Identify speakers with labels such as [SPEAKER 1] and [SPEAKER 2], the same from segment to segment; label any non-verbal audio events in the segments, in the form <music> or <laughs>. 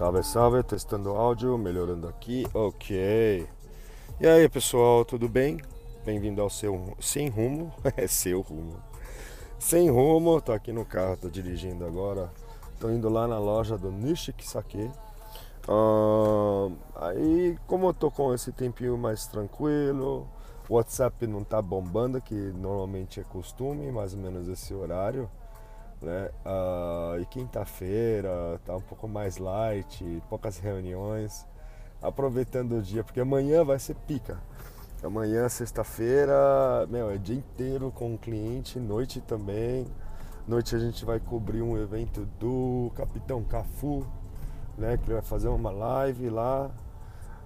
[SPEAKER 1] Salve, salve, testando áudio, melhorando aqui, ok. E aí pessoal, tudo bem? Bem-vindo ao seu Sem Rumo, <laughs> é seu rumo. Sem rumo, tô aqui no carro, tô dirigindo agora. Tô indo lá na loja do Nishikisake. Uh, aí, como eu tô com esse tempinho mais tranquilo, o WhatsApp não tá bombando, que normalmente é costume, mais ou menos esse horário né? Uh, e quinta-feira tá um pouco mais light, poucas reuniões, aproveitando o dia, porque amanhã vai ser pica. Amanhã, sexta-feira, meu, é dia inteiro com o cliente, noite também. Noite a gente vai cobrir um evento do Capitão Cafu, né? Que vai fazer uma live lá.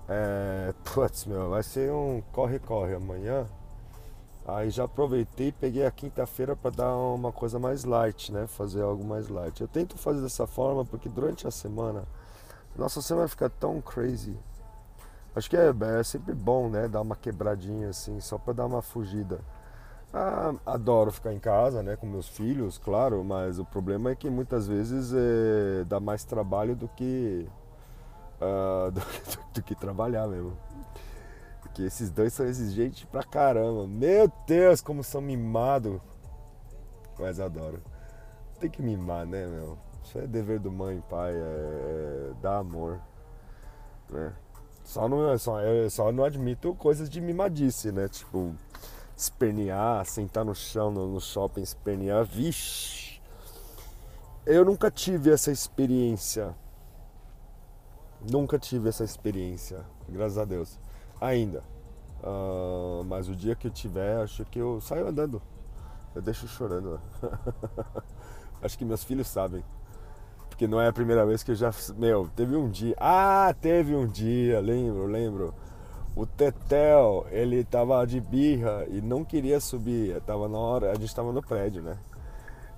[SPEAKER 1] É, <laughs> putz, meu, vai ser um corre-corre amanhã. Aí já aproveitei e peguei a quinta-feira para dar uma coisa mais light, né? Fazer algo mais light. Eu tento fazer dessa forma porque durante a semana, nossa semana fica tão crazy. Acho que é, é sempre bom, né? Dar uma quebradinha assim, só para dar uma fugida. Ah, adoro ficar em casa, né? Com meus filhos, claro, mas o problema é que muitas vezes é, dá mais trabalho do que, uh, do, <laughs> do, do que trabalhar mesmo. Esses dois são exigentes pra caramba. Meu Deus, como são mimados. Mas adoro. Tem que mimar, né, meu? Isso é dever do mãe e pai, é, é dar amor. Né? Só não, só, eu só não admito coisas de mimadice, né? Tipo, espernear, sentar no chão no, no shopping, espernear. Vixe! Eu nunca tive essa experiência. Nunca tive essa experiência, graças a Deus ainda. Uh, mas o dia que eu tiver, acho que eu saio andando. Eu deixo chorando. <laughs> acho que meus filhos sabem. Porque não é a primeira vez que eu já. Meu, teve um dia. Ah, teve um dia, lembro, lembro. O Tetel, ele tava de birra e não queria subir. Tava na hora, a gente tava no prédio, né?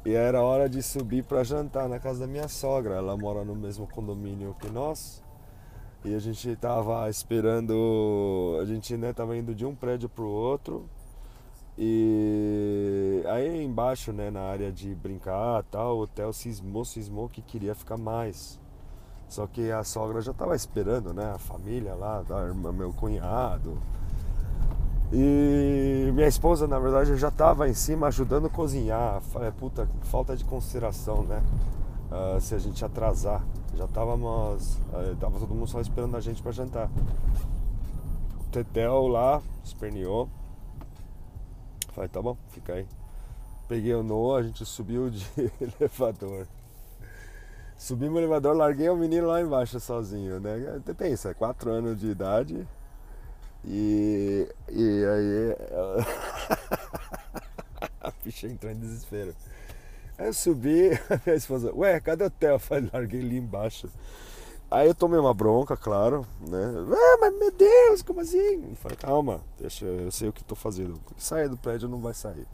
[SPEAKER 1] E era hora de subir para jantar na casa da minha sogra. Ela mora no mesmo condomínio que nós. E a gente tava esperando, a gente né, tava indo de um prédio pro outro. E aí embaixo, né, na área de brincar, tal, o hotel cismou, cismou que queria ficar mais. Só que a sogra já tava esperando, né, a família lá, da irmã, meu cunhado. E minha esposa, na verdade, já tava em cima ajudando a cozinhar. Falei, puta, falta de consideração, né? Uh, se a gente atrasar. Já távamos. Eh, tava todo mundo só esperando a gente para jantar. O Tetel lá, esperneou. Falei, tá bom, fica aí. Peguei o Noah, a gente subiu de <laughs> elevador. Subi no elevador, larguei o menino lá embaixo sozinho, né? Pensa, 4 anos de idade. E, e aí <laughs> a ficha entrou em desespero. Eu subi, a <laughs> minha esposa, ué, cadê o hotel? Eu falei, larguei ali embaixo. Aí eu tomei uma bronca, claro, né? Ah, mas meu Deus, como assim? Eu falei, calma, deixa, eu sei o que estou fazendo. Sair do prédio não vai sair.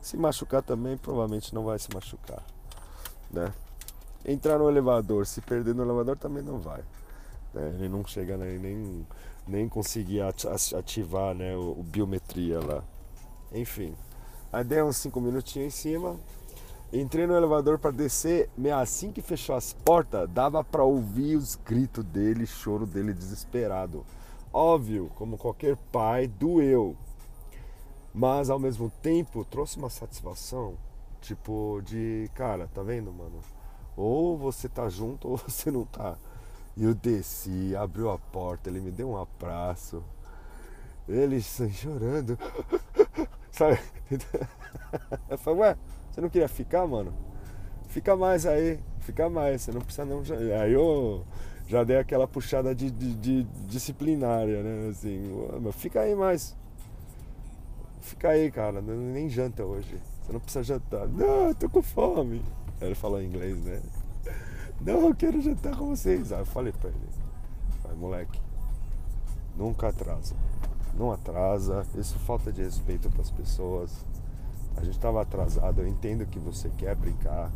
[SPEAKER 1] Se machucar também, provavelmente não vai se machucar, né? Entrar no elevador, se perder no elevador também não vai. Né? Ele não chega nem, nem, nem conseguir ativar né, o, o biometria lá. Enfim. Aí dei uns 5 minutinhos em cima, Entrei no elevador para descer, assim que fechou as portas, dava para ouvir os gritos dele, choro dele desesperado. Óbvio, como qualquer pai, doeu. Mas ao mesmo tempo trouxe uma satisfação, tipo de, cara, tá vendo, mano? Ou você tá junto <laughs> ou você não tá. E eu desci, abriu a porta, ele me deu um abraço. Ele chorando. <laughs> Sabe? <laughs> Eu falei, ué, você não queria ficar, mano? Fica mais aí, fica mais, você não precisa não. Aí eu já dei aquela puxada de, de, de disciplinária, né? Assim, fica aí mais. Fica aí, cara, nem janta hoje. Você não precisa jantar. Não, eu tô com fome. Ele falou em inglês, né? Não, eu quero jantar com vocês. Aí eu falei pra ele, vai moleque, nunca atrasa. Não atrasa, isso falta de respeito para as pessoas. A gente estava atrasado, eu entendo que você quer brincar,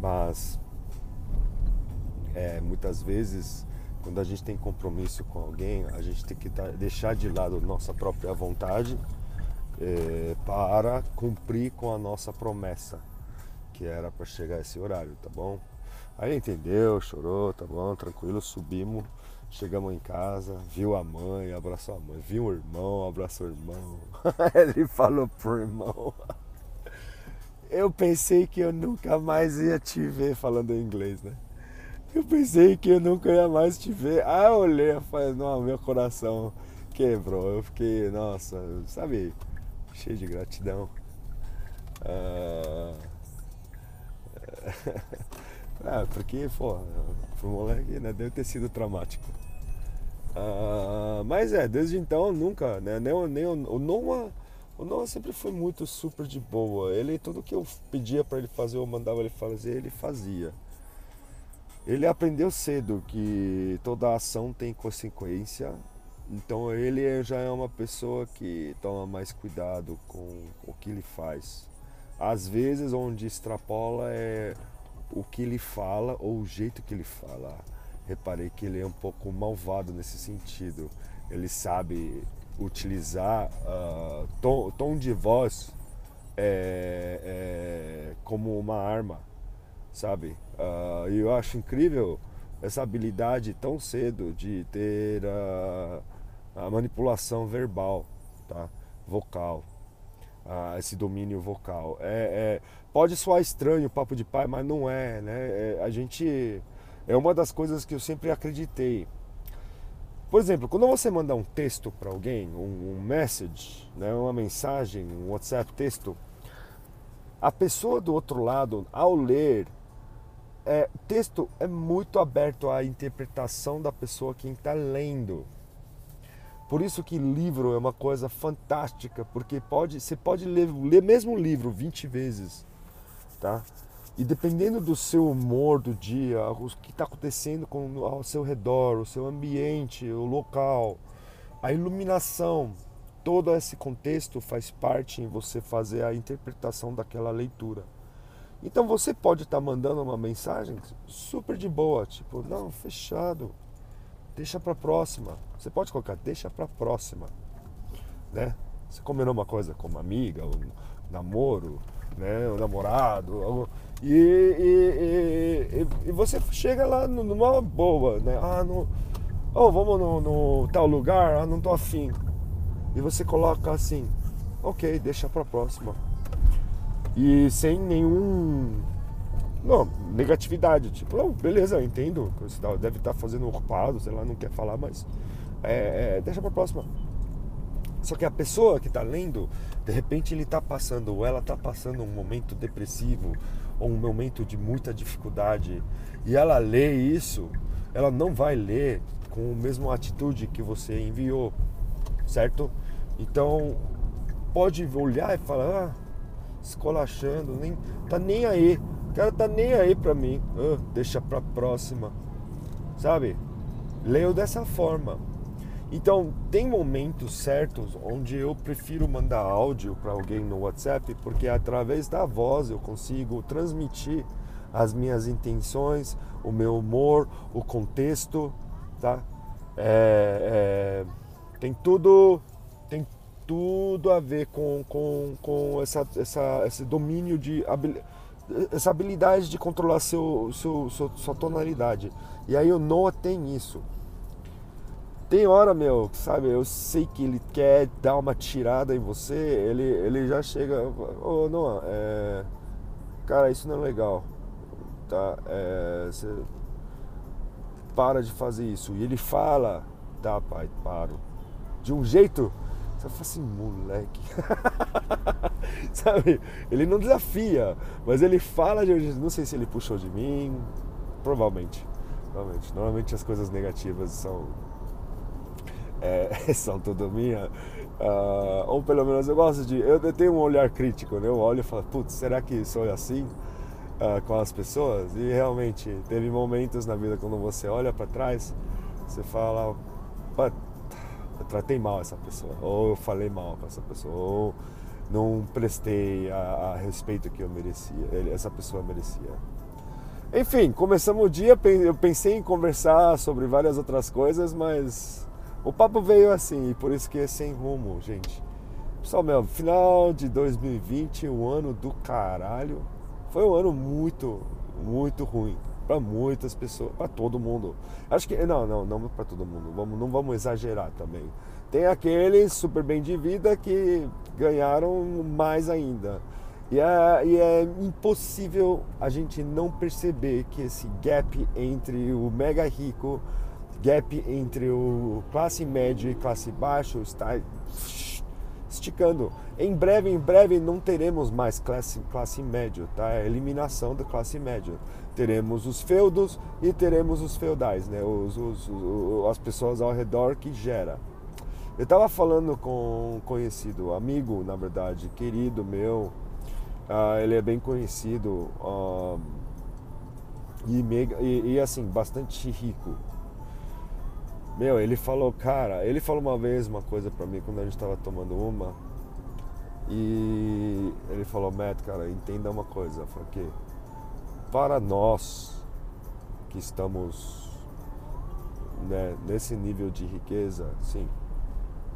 [SPEAKER 1] mas é, muitas vezes quando a gente tem compromisso com alguém, a gente tem que deixar de lado nossa própria vontade é, para cumprir com a nossa promessa, que era para chegar esse horário, tá bom? Aí entendeu, chorou, tá bom, tranquilo, subimos, chegamos em casa, viu a mãe, abraçou a mãe, viu o irmão, abraçou o irmão. <laughs> ele falou pro irmão. Eu pensei que eu nunca mais ia te ver falando inglês, né? Eu pensei que eu nunca ia mais te ver. Ah, eu olhei falei, não, meu coração quebrou. Eu fiquei, nossa, sabe, cheio de gratidão. Ah, ah <laughs> porque, pô, pro moleque né, deve ter sido traumático. Ah, mas é, desde então nunca, né? Nem, nem o, o Noah, o Noah sempre foi muito super de boa. Ele, tudo que eu pedia para ele fazer, eu mandava ele fazer, ele fazia. Ele aprendeu cedo que toda ação tem consequência, então ele já é uma pessoa que toma mais cuidado com o que ele faz. Às vezes onde extrapola é o que ele fala ou o jeito que ele fala. Reparei que ele é um pouco malvado nesse sentido. Ele sabe utilizar uh, tom, tom de voz é, é, como uma arma sabe? Uh, e eu acho incrível essa habilidade tão cedo de ter a, a manipulação verbal, tá? Vocal, uh, esse domínio vocal. É, é, pode soar estranho o papo de pai, mas não é, né? É, a gente é uma das coisas que eu sempre acreditei. Por exemplo, quando você manda um texto para alguém, um, um message, né, uma mensagem, um WhatsApp texto, a pessoa do outro lado, ao ler, é, texto é muito aberto à interpretação da pessoa quem está lendo. Por isso que livro é uma coisa fantástica, porque pode, você pode ler, ler mesmo o livro 20 vezes, tá? E dependendo do seu humor do dia, o que está acontecendo com, ao seu redor, o seu ambiente, o local, a iluminação, todo esse contexto faz parte em você fazer a interpretação daquela leitura. Então você pode estar tá mandando uma mensagem super de boa, tipo, não, fechado, deixa para próxima. Você pode colocar, deixa para próxima, né? Você combinou uma coisa com uma amiga, um namoro, né, um namorado, e, e, e, e, você chega lá numa boa, né? Ah, no, oh, vamos no, no tal lugar, ah, não tô afim. E você coloca assim, ok, deixa para próxima e sem nenhum. Não, negatividade. Tipo, não, beleza, eu entendo. Você deve estar tá fazendo ocupado, sei lá, não quer falar, mas. É, é, deixa pra próxima. Só que a pessoa que está lendo, de repente ele está passando, ou ela está passando um momento depressivo, ou um momento de muita dificuldade, e ela lê isso, ela não vai ler com a mesma atitude que você enviou, certo? Então, pode olhar e falar: ah, escolachando, nem, tá nem aí. O cara tá nem aí pra mim. Ah, deixa pra próxima. Sabe? Leio dessa forma. Então, tem momentos certos onde eu prefiro mandar áudio para alguém no WhatsApp, porque através da voz eu consigo transmitir as minhas intenções, o meu humor, o contexto, tá? É, é, tem tudo, tem tudo a ver com, com, com essa, essa, esse domínio de essa habilidade de controlar seu, seu, seu, sua tonalidade. E aí o Noah tem isso. Tem hora, meu, sabe, eu sei que ele quer dar uma tirada em você, ele, ele já chega, ô oh, Noah, é, cara, isso não é legal, tá? É, você para de fazer isso. E ele fala, tá pai, paro. De um jeito você fala assim, moleque. <laughs> Sabe? Ele não desafia, mas ele fala de. Não sei se ele puxou de mim. Provavelmente. Provavelmente. Normalmente as coisas negativas são. É, <laughs> tudo. Uh, ou pelo menos eu gosto de. Eu, eu, tenho um olhar crítico, né? Eu olho e falo, putz, será que sou assim uh, com as pessoas? E realmente, teve momentos na vida quando você olha para trás, você fala, eu tratei mal essa pessoa, ou eu falei mal para essa pessoa, ou não prestei a, a, respeito que eu merecia, essa pessoa merecia. Enfim, começamos o dia, eu pensei em conversar sobre várias outras coisas, mas o papo veio assim, e por isso que é sem rumo, gente. Pessoal, meu, final de 2020, um ano do caralho. Foi um ano muito, muito ruim. para muitas pessoas, para todo mundo. Acho que não, não, não para todo mundo. Vamos, não vamos exagerar também. Tem aqueles super bem de vida que ganharam mais ainda. E é, e é, impossível a gente não perceber que esse gap entre o mega rico, gap entre o classe média e classe baixa está esticando. Em breve, em breve não teremos mais classe, classe média, tá? É a eliminação da classe média. Teremos os feudos e teremos os feudais, né? Os, os, os as pessoas ao redor que gera. Eu estava falando com um conhecido, amigo, na verdade, querido meu, Uh, ele é bem conhecido uh, e, mega, e, e, assim, bastante rico. Meu, ele falou, cara, ele falou uma vez uma coisa pra mim quando a gente tava tomando uma. E ele falou, Matt, cara, entenda uma coisa. Falei, que para nós que estamos né, nesse nível de riqueza, sim,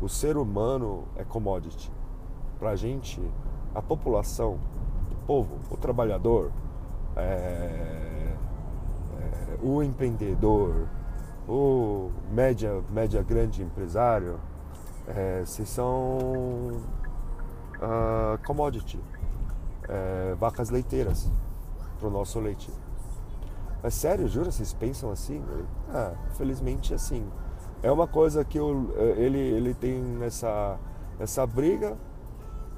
[SPEAKER 1] o ser humano é commodity. Pra gente, a população povo, o trabalhador, é, é, o empreendedor, o média, média grande empresário, é, se são uh, commodity, é, vacas leiteiras para o nosso leite. Mas sério, jura? Vocês pensam assim? Ah, felizmente assim. É uma coisa que eu, ele, ele tem essa, essa briga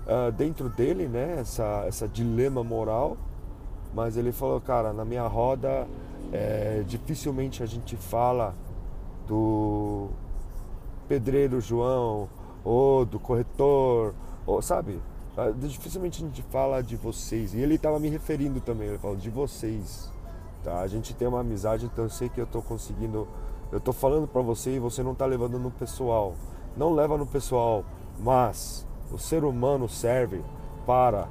[SPEAKER 1] uh, dentro dele, né, essa, essa dilema moral, mas ele falou, cara, na minha roda é, dificilmente a gente fala do pedreiro João ou do corretor, ou sabe? Ah, dificilmente a gente fala de vocês. E ele estava me referindo também, ele falou de vocês. Tá? A gente tem uma amizade, então eu sei que eu estou conseguindo. Eu estou falando para você e você não está levando no pessoal. Não leva no pessoal, mas o ser humano serve para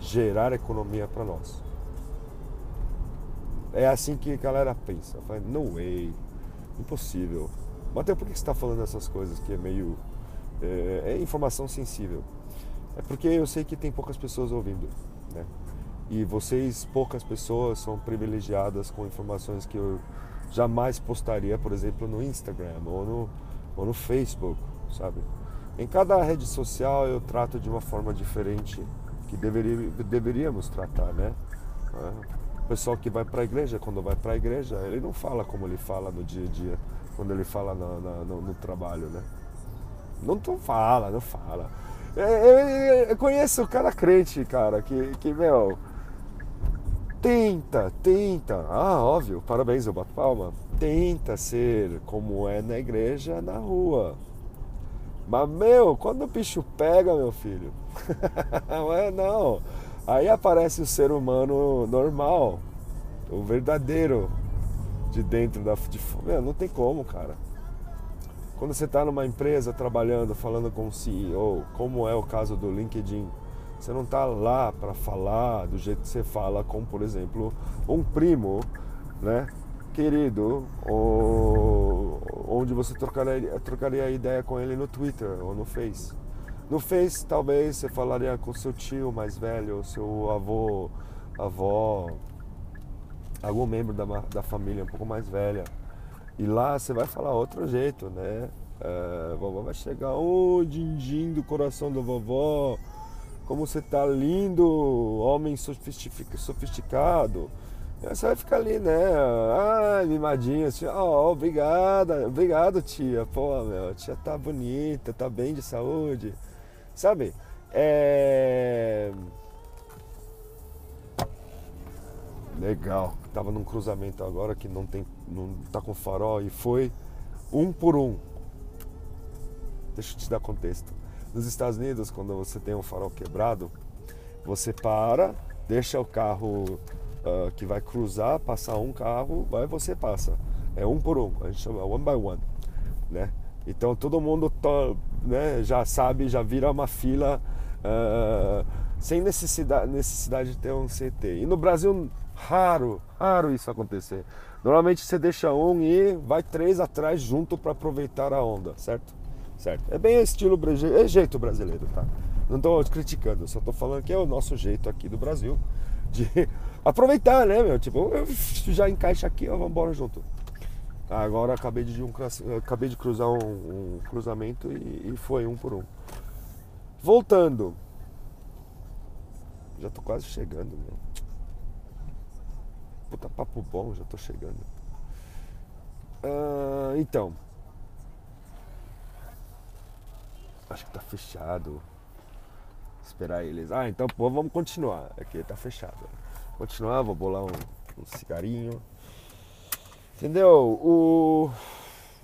[SPEAKER 1] gerar economia para nós. É assim que a galera pensa. Fala, no way, impossível. Mateus, por que você está falando essas coisas que é meio. É, é, informação sensível? É porque eu sei que tem poucas pessoas ouvindo, né? E vocês, poucas pessoas, são privilegiadas com informações que eu jamais postaria, por exemplo, no Instagram ou no, ou no Facebook, sabe? Em cada rede social eu trato de uma forma diferente que deveria, deveríamos tratar, né? Pessoal que vai para a igreja, quando vai para a igreja, ele não fala como ele fala no dia a dia, quando ele fala no, no, no trabalho, né? Não, não fala, não fala. Eu, eu, eu, conheço cada crente, cara, que, que meu, tenta, tenta, ah, óbvio, parabéns, eu bato palma, tenta ser como é na igreja, na rua. Mas, meu, quando o bicho pega, meu filho, <laughs> não é não. Aí aparece o ser humano normal, o verdadeiro, de dentro da. De, meu, não tem como, cara. Quando você está numa empresa trabalhando, falando com o CEO, como é o caso do LinkedIn, você não está lá para falar do jeito que você fala com, por exemplo, um primo, né? querido, ou, onde você trocaria, trocaria ideia com ele no Twitter ou no Face. No Face, talvez você falaria com seu tio mais velho, seu avô, avó, algum membro da, da família um pouco mais velha. E lá você vai falar outro jeito, né? É, a vovó vai chegar, ô oh, din-din do coração da vovó, como você tá lindo, homem sofisticado. Você vai ficar ali, né? Ah, mimadinho, assim, ó, oh, obrigada, obrigado, tia. Pô, meu, tia tá bonita, tá bem de saúde. Sabe? É. Legal. Tava num cruzamento agora que não tem. não tá com farol e foi um por um. Deixa eu te dar contexto. Nos Estados Unidos, quando você tem um farol quebrado, você para, deixa o carro uh, que vai cruzar, passar um carro, vai você passa. É um por um, a gente chama one by one, né? Então todo mundo né, já sabe, já vira uma fila uh, sem necessidade, necessidade de ter um CT. E no Brasil, raro, raro isso acontecer. Normalmente você deixa um e vai três atrás junto para aproveitar a onda, certo? Certo. É bem estilo é jeito brasileiro, tá? Não estou criticando, só estou falando que é o nosso jeito aqui do Brasil de <laughs> aproveitar, né, meu? Tipo, já encaixa aqui, vamos embora junto. Agora acabei de, um, acabei de cruzar um, um cruzamento e, e, foi um por um. Voltando. Já tô quase chegando, meu. Puta papo bom, já tô chegando. Uh, então. Acho que tá fechado. Esperar eles. Ah, então pô, vamos continuar. Aqui tá fechado. Continuar, vou bolar um, um cigarinho. Entendeu? O,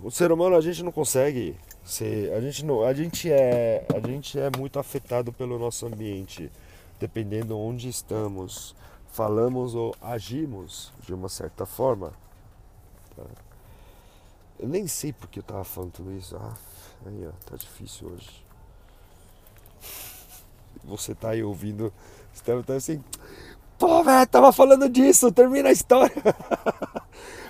[SPEAKER 1] o ser humano a gente não consegue ser. A gente, não, a, gente é, a gente é muito afetado pelo nosso ambiente. Dependendo onde estamos, falamos ou agimos de uma certa forma. Tá? Eu nem sei porque eu tava falando tudo isso. Ah, aí ó, tá difícil hoje. Você tá aí ouvindo, você estar assim, pô, velho, tava falando disso, termina a história. <laughs>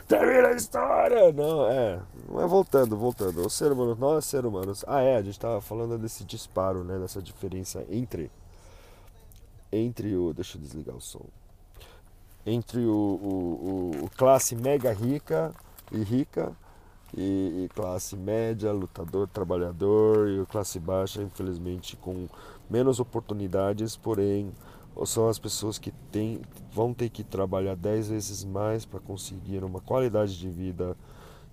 [SPEAKER 1] termina a história. Não, é, não é voltando, voltando. O ser humano, nós seres humanos. Ah, é, a gente tava falando desse disparo, né, dessa diferença entre entre o, deixa eu desligar o som. Entre o, o, o classe mega rica e rica e, e, classe média, lutador, trabalhador e classe baixa, infelizmente, com menos oportunidades, porém são as pessoas que tem, vão ter que trabalhar 10 vezes mais para conseguir uma qualidade de vida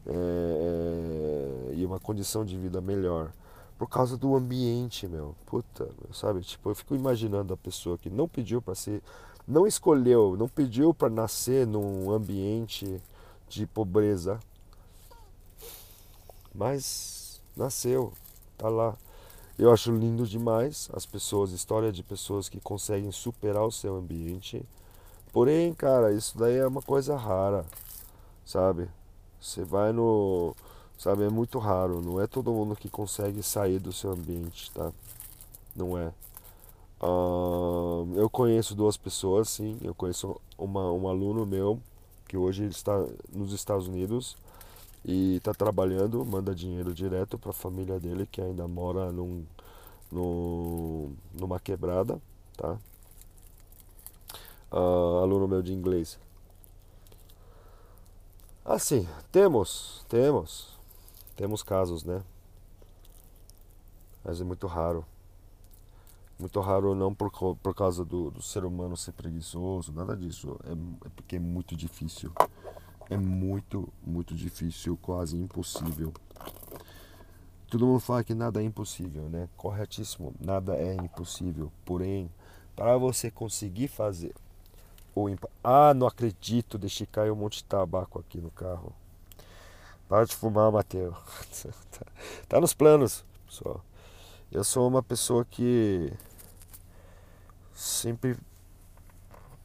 [SPEAKER 1] é, e uma condição de vida melhor. Por causa do ambiente, meu. Puta, meu, sabe? Tipo, eu fico imaginando a pessoa que não pediu para ser, não escolheu, não pediu para nascer num ambiente de pobreza, mas nasceu, tá lá. Eu acho lindo demais as pessoas, história de pessoas que conseguem superar o seu ambiente. Porém, cara, isso daí é uma coisa rara, sabe? Você vai no. Sabe, é muito raro. Não é todo mundo que consegue sair do seu ambiente, tá? Não é. Uh, eu conheço duas pessoas, sim. Eu conheço uma, um aluno meu que hoje está nos Estados Unidos e está trabalhando, manda dinheiro direto para a família dele que ainda mora num, num, numa quebrada, tá? Uh, aluno meu de inglês. Assim, temos, temos, temos casos, né? Mas é muito raro. Muito raro não por, por causa do, do ser humano ser preguiçoso, nada disso. É, é porque é muito difícil é muito, muito difícil, quase impossível. Todo mundo fala que nada é impossível, né? Corretíssimo, nada é impossível. Porém, para você conseguir fazer o imp... Ah, não acredito, deixei cair um monte de tabaco aqui no carro. Para de fumar, Matheus. <laughs> tá nos planos, pessoal. Eu sou uma pessoa que sempre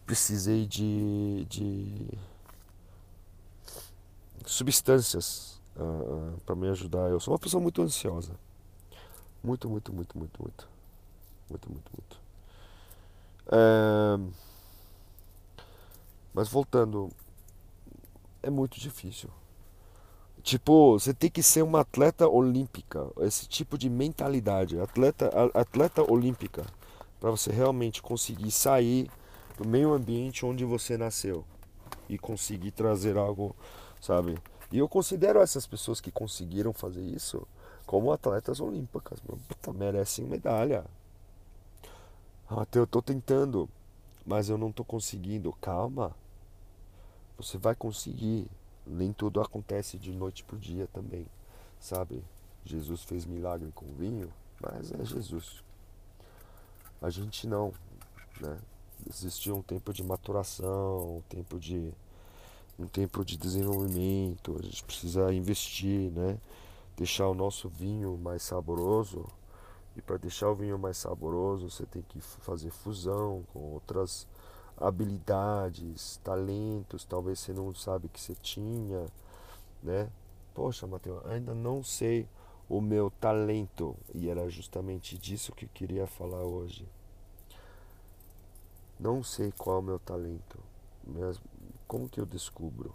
[SPEAKER 1] precisei de, de substâncias uh, ah, ah, para me ajudar. Eu sou uma pessoa muito ansiosa. Muito, muito, muito, muito, muito. Muito, muito, muito. É... Mas voltando, é muito difícil. Tipo, você tem que ser uma atleta olímpica, esse tipo de mentalidade, atleta, atleta olímpica, para você realmente conseguir sair do meio ambiente onde você nasceu e conseguir trazer algo sabe? E eu considero essas pessoas que conseguiram fazer isso como atletas olímpicas. Puta, merecem medalha. Ah, eu tô tentando, mas eu não tô conseguindo. Calma. Você vai conseguir. Nem tudo acontece de noite pro dia também, sabe? Jesus fez milagre com vinho, mas é Jesus. A gente não, né? Existia um tempo de maturação, um tempo de um tempo de desenvolvimento, a gente precisa investir, né? Deixar o nosso vinho mais saboroso. E para deixar o vinho mais saboroso, você tem que fazer fusão com outras habilidades, talentos, talvez você não sabe que você tinha, né? Poxa, Mateus, ainda não sei o meu talento e era justamente disso que eu queria falar hoje. Não sei qual é o meu talento, como que eu descubro?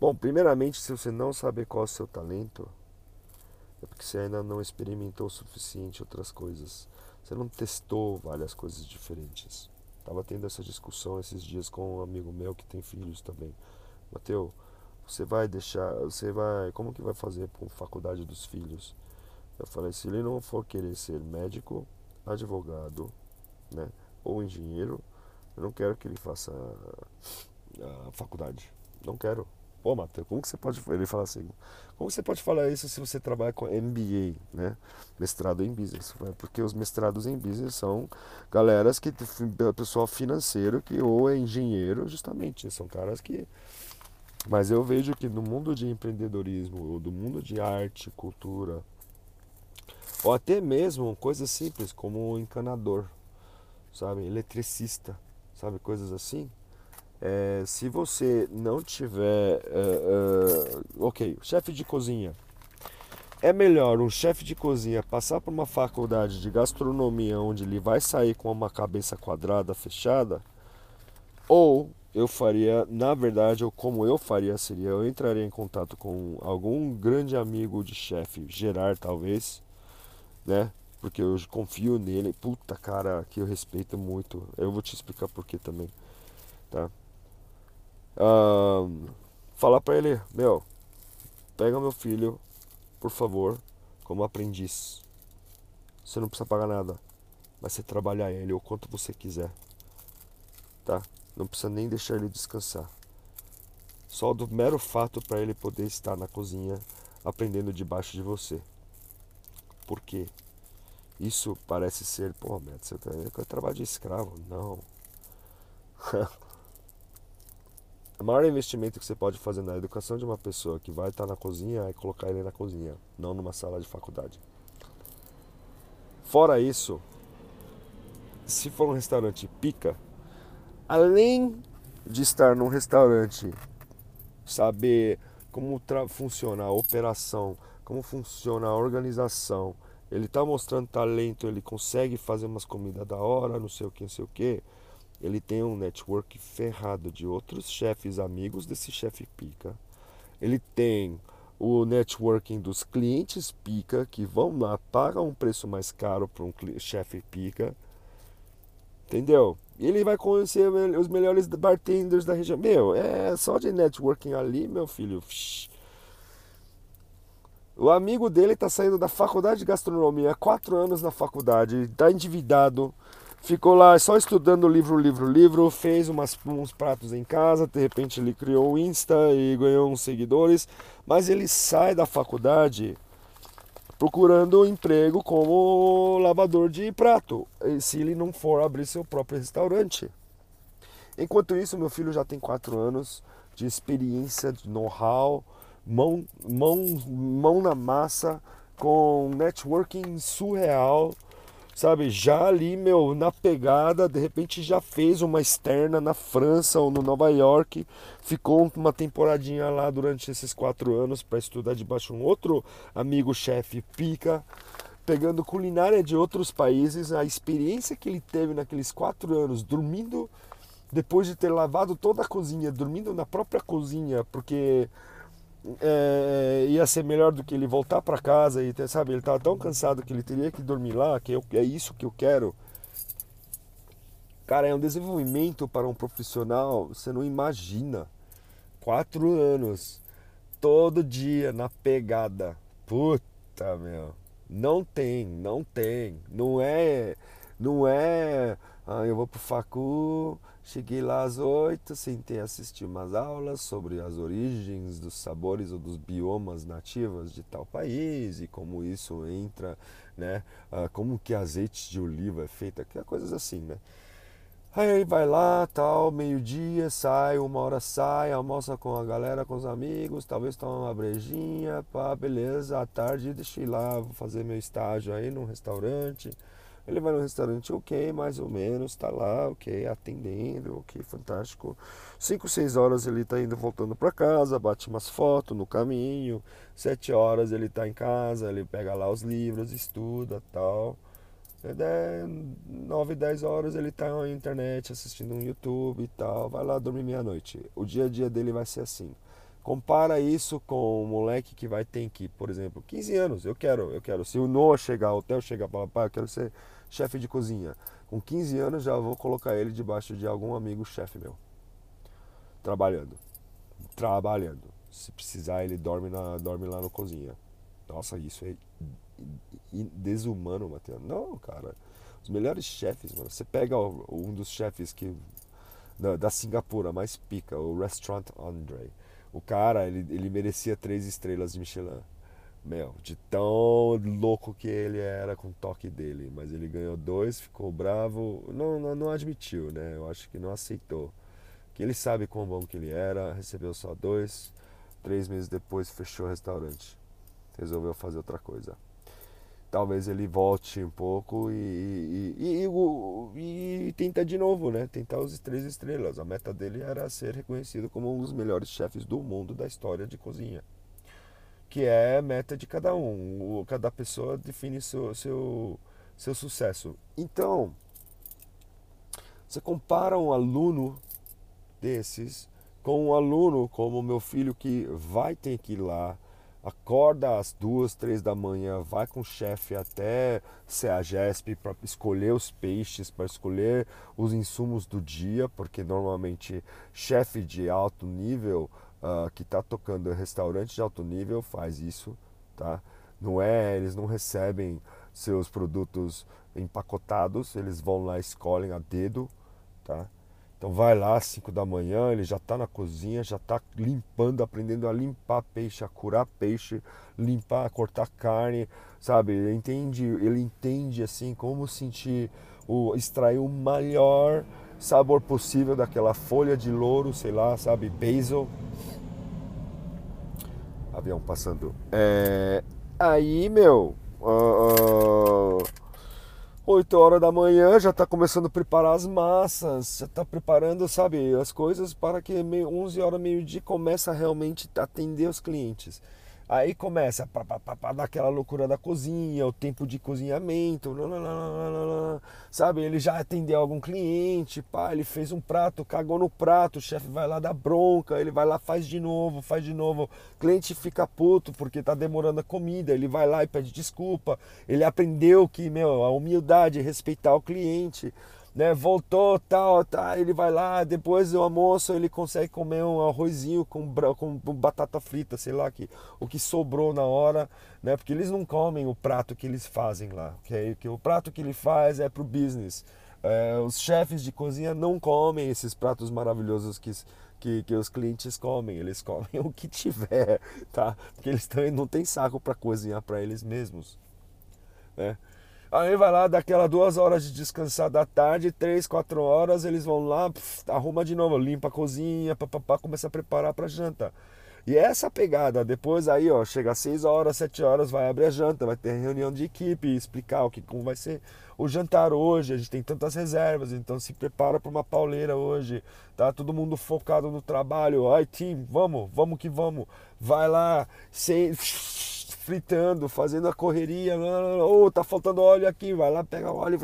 [SPEAKER 1] Bom, primeiramente, se você não saber qual é o seu talento, é porque você ainda não experimentou o suficiente outras coisas. Você não testou várias coisas diferentes. Tava tendo essa discussão esses dias com um amigo meu que tem filhos também. Mateus, você vai deixar, você vai, como que vai fazer com faculdade dos filhos? Eu falei, se ele não for querer ser médico, advogado, né, ou engenheiro, eu não quero que ele faça a faculdade. Não quero. Pô, Matheus, como que você pode. Ele fala assim: como você pode falar isso se você trabalha com MBA, né? Mestrado em business. Porque os mestrados em business são galeras que. pessoal financeiro que ou é engenheiro, justamente. São caras que. Mas eu vejo que no mundo de empreendedorismo, ou do mundo de arte, cultura, ou até mesmo coisas simples como encanador, sabe? Eletricista, sabe? Coisas assim é, se você não tiver. Uh, uh, ok, chefe de cozinha. É melhor um chefe de cozinha passar por uma faculdade de gastronomia onde ele vai sair com uma cabeça quadrada fechada? Ou eu faria, na verdade, ou como eu faria seria, eu entraria em contato com algum grande amigo de chefe, Gerard talvez, né? Porque eu confio nele. Puta cara, que eu respeito muito. Eu vou te explicar por que também, tá? Falar para ele, meu, pega meu filho, por favor, como aprendiz. Você não precisa pagar nada. Vai ser trabalhar ele o quanto você quiser. Tá? Não precisa nem deixar ele descansar. Só do mero fato para ele poder estar na cozinha aprendendo debaixo de você. Por quê? Isso parece ser, pô, Beto, você tá, trabalho de escravo. Não. <laughs> O maior investimento que você pode fazer na educação de uma pessoa que vai estar na cozinha é colocar ele na cozinha, não numa sala de faculdade. Fora isso, se for um restaurante pica, além de estar num restaurante, saber como funciona a operação, como funciona a organização, ele está mostrando talento, ele consegue fazer umas comidas da hora, não sei o que, não sei o que ele tem um network ferrado de outros chefes amigos desse chefe pica. Ele tem o networking dos clientes pica que vão lá, pagam um preço mais caro para um chefe pica. Entendeu? E ele vai conhecer os melhores bartenders da região. Meu, é só de networking ali, meu filho. O amigo dele está saindo da faculdade de gastronomia, quatro anos na faculdade, está endividado Ficou lá só estudando livro, livro, livro, fez umas, uns pratos em casa, de repente ele criou o Insta e ganhou uns seguidores, mas ele sai da faculdade procurando emprego como lavador de prato, se ele não for abrir seu próprio restaurante. Enquanto isso, meu filho já tem quatro anos de experiência, de know-how, mão, mão, mão na massa, com networking surreal sabe? Já ali, meu, na pegada, de repente já fez uma externa na França ou no Nova York, ficou uma temporadinha lá durante esses quatro anos para estudar debaixo de um outro amigo chefe pica, pegando culinária de outros países, a experiência que ele teve naqueles quatro anos, dormindo depois de ter lavado toda a cozinha, dormindo na própria cozinha, porque é, ia ser melhor do que ele voltar para casa e sabe ele estava tão cansado que ele teria que dormir lá que eu, é isso que eu quero. Cara é um desenvolvimento para um profissional você não imagina. Quatro anos todo dia na pegada. Puta meu. Não tem não tem. Não é não é ah, eu vou pro facu Cheguei lá às oito, sentei a assistir umas aulas sobre as origens dos sabores ou dos biomas nativos de tal país e como isso entra, né? Ah, como que azeite de oliva é feito, coisas assim, né? Aí vai lá, tal, meio-dia, sai, uma hora sai, almoça com a galera, com os amigos, talvez toma uma brejinha, pá, beleza, à tarde ir lá, vou fazer meu estágio aí num restaurante ele vai no restaurante, ok, mais ou menos, está lá, ok, atendendo, ok, fantástico. 5, 6 horas ele está indo voltando para casa, bate umas fotos no caminho. 7 horas ele está em casa, ele pega lá os livros, estuda tal. 9, 10 horas ele está na internet assistindo um YouTube e tal, vai lá dormir meia-noite. O dia a dia dele vai ser assim. Compara isso com o moleque que vai ter que, por exemplo, 15 anos, eu quero, eu quero. Se o Noah chegar, o Theo chegar falar, pai, eu quero ser chefe de cozinha. Com 15 anos já vou colocar ele debaixo de algum amigo chefe meu. Trabalhando. Trabalhando. Se precisar, ele dorme, na, dorme lá na cozinha. Nossa, isso é desumano, Matheus. Não, cara. Os melhores chefes, mano. Você pega um dos chefes que da, da Singapura, mais pica, o Restaurant Andre. O cara, ele, ele merecia três estrelas de Michelin. Meu, de tão louco que ele era com o toque dele. Mas ele ganhou dois, ficou bravo. Não, não, não admitiu, né? Eu acho que não aceitou. Que ele sabe quão bom que ele era, recebeu só dois. Três meses depois fechou o restaurante. Resolveu fazer outra coisa talvez ele volte um pouco e, e, e, e, tenta de novo, né? Tentar os três estrelas. A meta dele era ser reconhecido como um dos melhores chefes do mundo da história de cozinha. Que é meta de cada um. Cada pessoa define seu, seu, seu sucesso. Então, você compara um aluno desses com um aluno como meu filho que vai ter que ir lá acorda às duas, três da manhã, vai com o chefe até CEAGESP para escolher os peixes, para escolher os insumos do dia, porque normalmente chefe de alto nível uh, que está tocando restaurante de alto nível faz isso, tá? Não é, eles não recebem seus produtos empacotados, eles vão lá escolhem a dedo, tá? Então vai lá às 5 da manhã, ele já está na cozinha, já está limpando, aprendendo a limpar peixe, a curar peixe, limpar, cortar carne, sabe? Ele entende, ele entende assim como sentir o extrair o maior sabor possível daquela folha de louro, sei lá, sabe, basil. Avião passando. É... Aí, meu, uh, uh 8 horas da manhã já está começando a preparar as massas, já está preparando, sabe, as coisas para que 11 horas, meio-dia começa a realmente atender os clientes. Aí começa pá, pá, pá, pá, daquela loucura da cozinha, o tempo de cozinhamento, sabe? Ele já atendeu algum cliente, pá, ele fez um prato, cagou no prato, o chefe vai lá dar bronca, ele vai lá faz de novo, faz de novo. O cliente fica puto porque tá demorando a comida, ele vai lá e pede desculpa. Ele aprendeu que, meu, a humildade respeitar o cliente né? Voltou, tal, tá, ele vai lá, depois do almoço ele consegue comer um arrozinho com, com batata frita, sei lá, que, o que sobrou na hora, né? Porque eles não comem o prato que eles fazem lá, okay? que o prato que ele faz é pro business. É, os chefes de cozinha não comem esses pratos maravilhosos que, que, que os clientes comem, eles comem <laughs> o que tiver, tá? Porque eles também não têm saco para cozinhar para eles mesmos, né? Aí vai lá, daquela duas horas de descansar da tarde, três, quatro horas, eles vão lá, pff, arruma de novo, limpa a cozinha, papapá, começa a preparar para janta. E essa pegada, depois aí, ó, chega às 6 horas, 7 horas, vai abrir a janta, vai ter reunião de equipe, explicar o que como vai ser o jantar hoje, a gente tem tantas reservas, então se prepara para uma pauleira hoje, tá? Todo mundo focado no trabalho. Ai, time, vamos, vamos que vamos. Vai lá, sem <laughs> fritando, fazendo a correria, ou oh, tá faltando óleo aqui, vai lá, pega o óleo,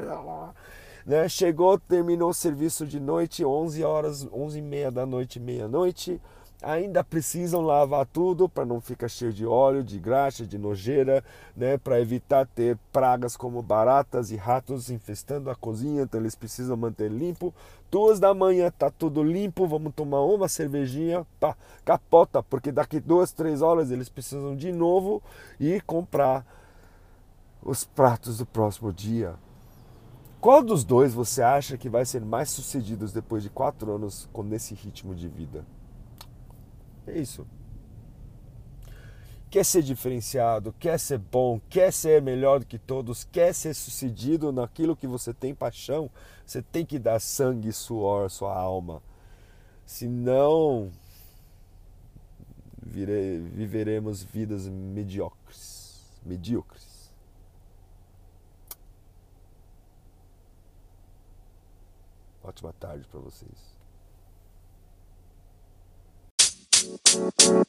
[SPEAKER 1] né? Chegou, terminou o serviço de noite, 11 horas, 11 e meia da noite, meia-noite, ainda precisam lavar tudo para não ficar cheio de óleo, de graxa, de nojeira, né, para evitar ter pragas como baratas e ratos infestando a cozinha, então eles precisam manter limpo. Duas da manhã tá tudo limpo, vamos tomar uma cervejinha, pá, capota, porque daqui duas, três horas eles precisam de novo ir comprar os pratos do próximo dia. Qual dos dois você acha que vai ser mais sucedido depois de quatro anos com esse ritmo de vida? É isso. Quer ser diferenciado, quer ser bom, quer ser melhor do que todos, quer ser sucedido naquilo que você tem paixão, você tem que dar sangue, suor, sua alma. Senão, vire, viveremos vidas mediocres. Medíocres. Ótima tarde para vocês. Thank you.